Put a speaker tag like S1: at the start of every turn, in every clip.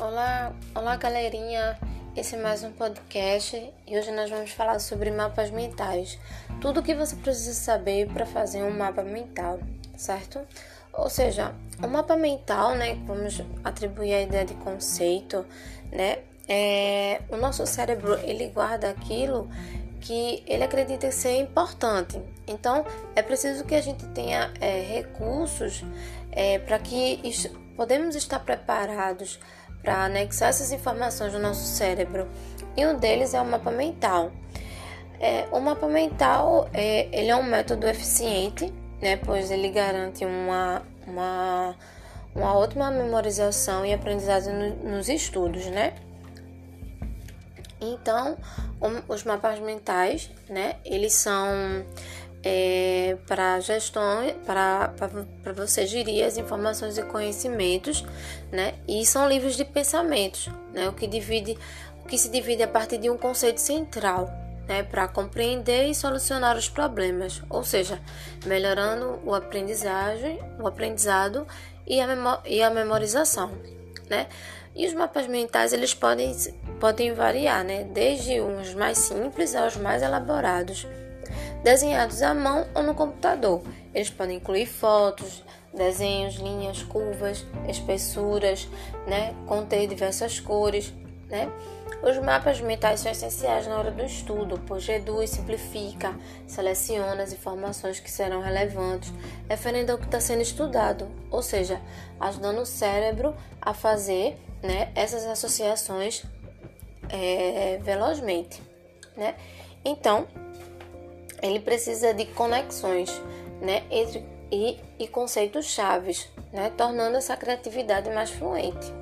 S1: Olá, olá galerinha. Esse é mais um podcast e hoje nós vamos falar sobre mapas mentais. Tudo o que você precisa saber para fazer um mapa mental, certo? Ou seja, o mapa mental, né, vamos atribuir a ideia de conceito, né? É, o nosso cérebro ele guarda aquilo que ele acredita ser importante. Então, é preciso que a gente tenha é, recursos é, para que podemos estar preparados para anexar essas informações no nosso cérebro. E um deles é o mapa mental. É, o mapa mental é, ele é um método eficiente, né, pois ele garante uma, uma, uma ótima memorização e aprendizagem no, nos estudos, né? Então, os mapas mentais, né, eles são é, para gestão, para você gerir as informações e conhecimentos, né? E são livros de pensamentos, né? O que divide, o que se divide a partir de um conceito central, né? Para compreender e solucionar os problemas, ou seja, melhorando o aprendizagem, o aprendizado e a, e a memorização, né? E os mapas mentais eles podem podem variar, né? Desde uns mais simples aos mais elaborados desenhados à mão ou no computador. Eles podem incluir fotos, desenhos, linhas, curvas, espessuras, né? conter diversas cores. Né? Os mapas mentais são essenciais na hora do estudo, pois reduz, simplifica, seleciona as informações que serão relevantes referendo ao que está sendo estudado, ou seja, ajudando o cérebro a fazer né, essas associações é, velozmente. Né? Então, ele precisa de conexões né, entre e, e conceitos chaves, né, tornando essa criatividade mais fluente.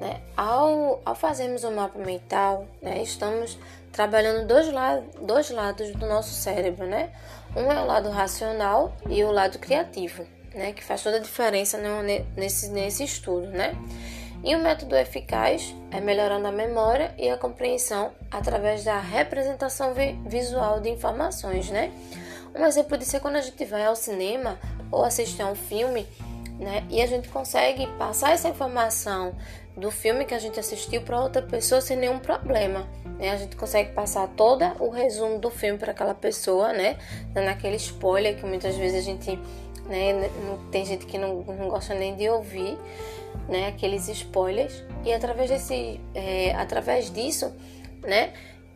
S1: Né? Ao, ao fazermos o um mapa mental, né, estamos trabalhando dois, la dois lados do nosso cérebro. Né? Um é o lado racional e o lado criativo, né, que faz toda a diferença nesse, nesse estudo. Né? E o método eficaz é melhorando a memória e a compreensão através da representação visual de informações, né? Um exemplo disso é quando a gente vai ao cinema ou assistir a um filme, né? E a gente consegue passar essa informação do filme que a gente assistiu para outra pessoa sem nenhum problema. Né? A gente consegue passar todo o resumo do filme para aquela pessoa, né? Dando aquele spoiler que muitas vezes a gente, né? Tem gente que não, não gosta nem de ouvir né, aqueles spoilers e através desse, é, através disso, né,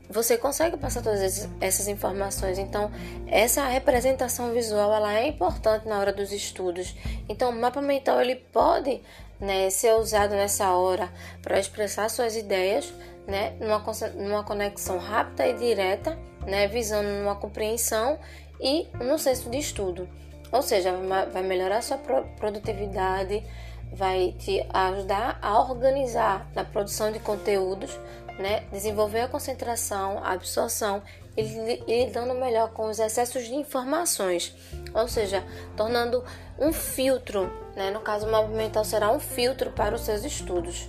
S1: você consegue passar todas essas informações. Então, essa representação visual ela é importante na hora dos estudos. Então, o mapa mental ele pode né, ser usado nessa hora para expressar suas ideias, né, numa, numa conexão rápida e direta, né, visando uma compreensão e no senso de estudo. Ou seja, vai melhorar sua produtividade, vai te ajudar a organizar na produção de conteúdos, né? desenvolver a concentração, a absorção e, lidando melhor com os excessos de informações, ou seja, tornando um filtro, né? no caso o mapa mental será um filtro para os seus estudos.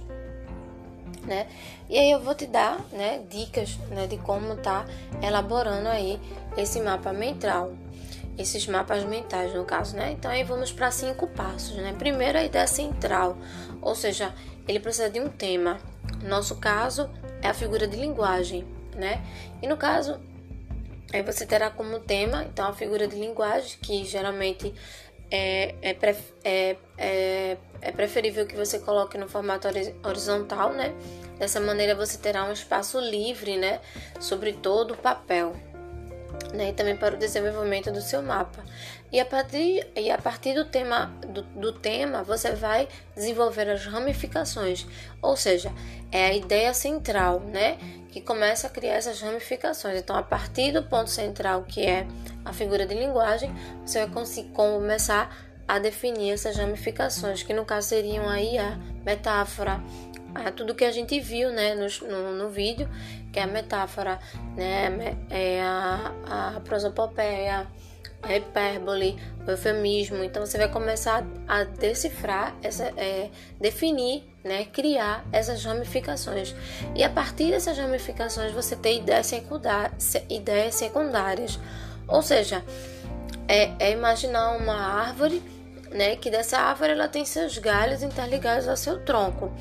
S1: Né? E aí eu vou te dar né, dicas né, de como tá elaborando aí esse mapa mental esses mapas mentais, no caso, né? Então aí vamos para cinco passos, né? Primeiro a ideia central, ou seja, ele precisa de um tema. No nosso caso é a figura de linguagem, né? E no caso aí você terá como tema então a figura de linguagem que geralmente é, é, é, é, é preferível que você coloque no formato horizontal, né? Dessa maneira você terá um espaço livre, né? Sobre todo o papel, né, e também para o desenvolvimento do seu mapa. E a partir, e a partir do, tema, do, do tema, você vai desenvolver as ramificações, ou seja, é a ideia central, né, que começa a criar essas ramificações. Então, a partir do ponto central, que é a figura de linguagem, você vai começar a definir essas ramificações, que no caso seriam aí a metáfora, a tudo que a gente viu né, no, no, no vídeo, que é a metáfora, né, é a, a prosopopeia, a hipérbole, o eufemismo. Então você vai começar a decifrar, essa, é, definir, né, criar essas ramificações. E a partir dessas ramificações você tem ideias, secundárias, ideias secundárias. Ou seja, é, é imaginar uma árvore né, que dessa árvore ela tem seus galhos interligados ao seu tronco.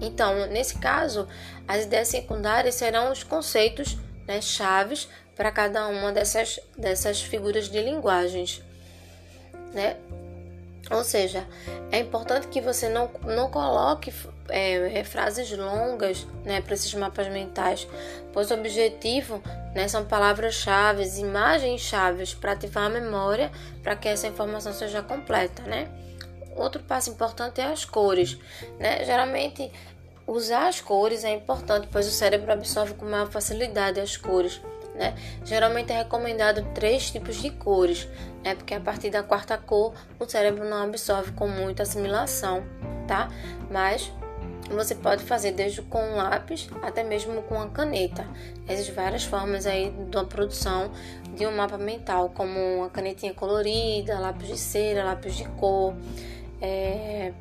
S1: Então, nesse caso, as ideias secundárias serão os conceitos né, chaves para cada uma dessas, dessas figuras de linguagens. Né? Ou seja, é importante que você não, não coloque é, frases longas né, para esses mapas mentais, pois o objetivo né, são palavras-chave, imagens-chave para ativar a memória para que essa informação seja completa. Né? Outro passo importante é as cores. Né? Geralmente, usar as cores é importante, pois o cérebro absorve com maior facilidade as cores. Né? Geralmente é recomendado três tipos de cores, né? porque a partir da quarta cor o cérebro não absorve com muita assimilação, tá? Mas você pode fazer desde com um lápis até mesmo com uma caneta. Existem várias formas aí da produção de um mapa mental, como uma canetinha colorida, lápis de cera, lápis de cor. É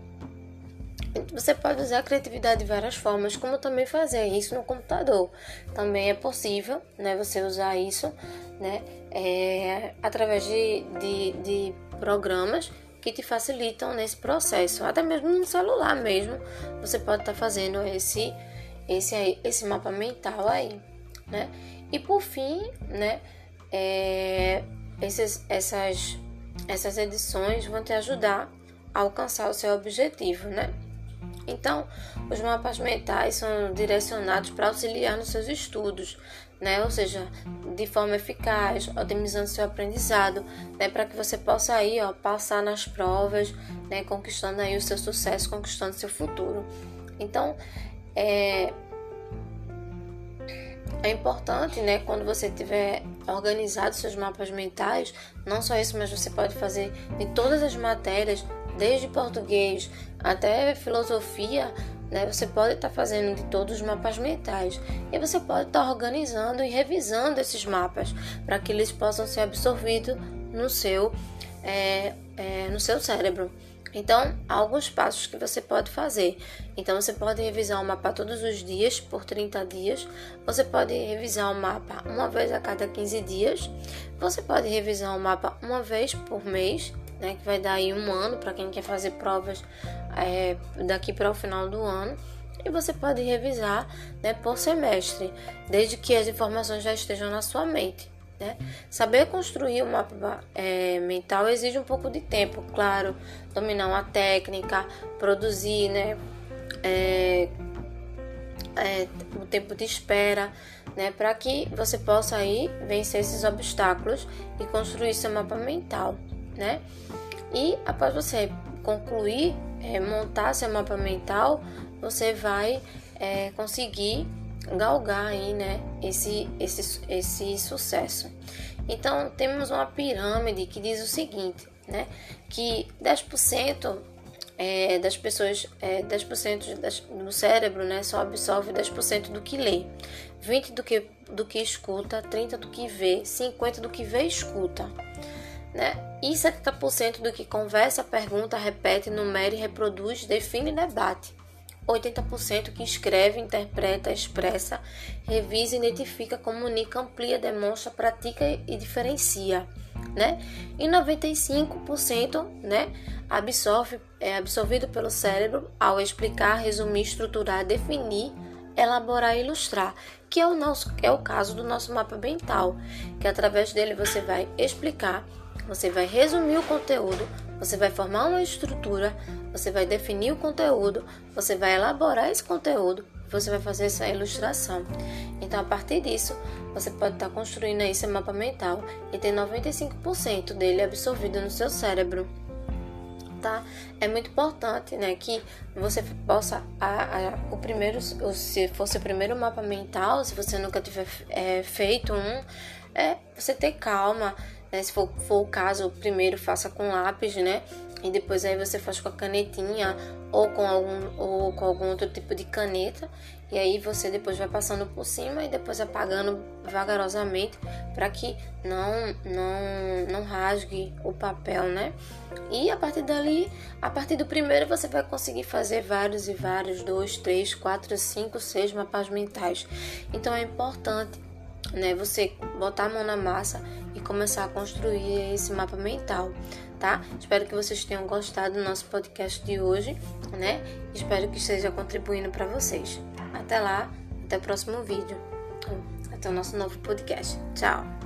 S1: você pode usar a criatividade de várias formas, como também fazer isso no computador. Também é possível, né? Você usar isso, né? É, através de, de, de programas que te facilitam nesse processo. Até mesmo no celular mesmo, você pode estar tá fazendo esse, esse, aí, esse mapa mental aí, né? E por fim, né? É, esses, essas, essas edições vão te ajudar alcançar o seu objetivo, né? Então, os mapas mentais são direcionados para auxiliar nos seus estudos, né? Ou seja, de forma eficaz, otimizando seu aprendizado, né? Para que você possa aí, ó, passar nas provas, né? Conquistando aí o seu sucesso, conquistando seu futuro. Então, é é importante, né, quando você tiver organizado seus mapas mentais, não só isso, mas você pode fazer em todas as matérias, desde português até filosofia, né, você pode estar tá fazendo de todos os mapas mentais e você pode estar tá organizando e revisando esses mapas para que eles possam ser absorvidos no seu, é, é, no seu cérebro. Então, há alguns passos que você pode fazer. Então, você pode revisar o mapa todos os dias, por 30 dias. Você pode revisar o mapa uma vez a cada 15 dias. Você pode revisar o mapa uma vez por mês né, que vai dar aí um ano para quem quer fazer provas é, daqui para o final do ano. E você pode revisar né, por semestre, desde que as informações já estejam na sua mente. Né? Saber construir um mapa é, mental exige um pouco de tempo, claro, dominar uma técnica, produzir, né, é, é, o tempo de espera, né, para que você possa aí vencer esses obstáculos e construir seu mapa mental né? E após você concluir, é, montar seu mapa mental, você vai é, conseguir galgar aí, né, esse, esse, esse sucesso. Então, temos uma pirâmide que diz o seguinte, né, que 10% é, das pessoas, é, 10% das, do cérebro, né, só absorve 10% do que lê, 20% do que, do que escuta, 30% do que vê, 50% do que vê e escuta né? E 70% do que conversa, pergunta, repete, numera e reproduz, define e debate. 80% que escreve, interpreta, expressa, revisa, identifica, comunica, amplia, demonstra, pratica e diferencia, né? E 95%, né, absorve, é absorvido pelo cérebro ao explicar, resumir, estruturar, definir, elaborar e ilustrar, que é o nosso é o caso do nosso mapa mental, que através dele você vai explicar você vai resumir o conteúdo, você vai formar uma estrutura, você vai definir o conteúdo, você vai elaborar esse conteúdo, você vai fazer essa ilustração. Então, a partir disso, você pode estar construindo aí seu mapa mental e ter 95% dele absorvido no seu cérebro. Tá? É muito importante, né, que você possa a, a, o primeiro, se fosse o primeiro mapa mental, se você nunca tiver é, feito um, é você ter calma, né? Se for, for o caso, primeiro faça com lápis, né? E depois aí você faz com a canetinha ou com algum, ou com algum outro tipo de caneta. E aí você depois vai passando por cima e depois apagando vagarosamente para que não, não, não rasgue o papel, né? E a partir dali, a partir do primeiro você vai conseguir fazer vários e vários, dois, três, quatro, cinco, seis mapas mentais. Então é importante né? Você botar a mão na massa e começar a construir esse mapa mental, tá? Espero que vocês tenham gostado do nosso podcast de hoje, né? Espero que esteja contribuindo para vocês. Até lá, até o próximo vídeo. Até o nosso novo podcast. Tchau!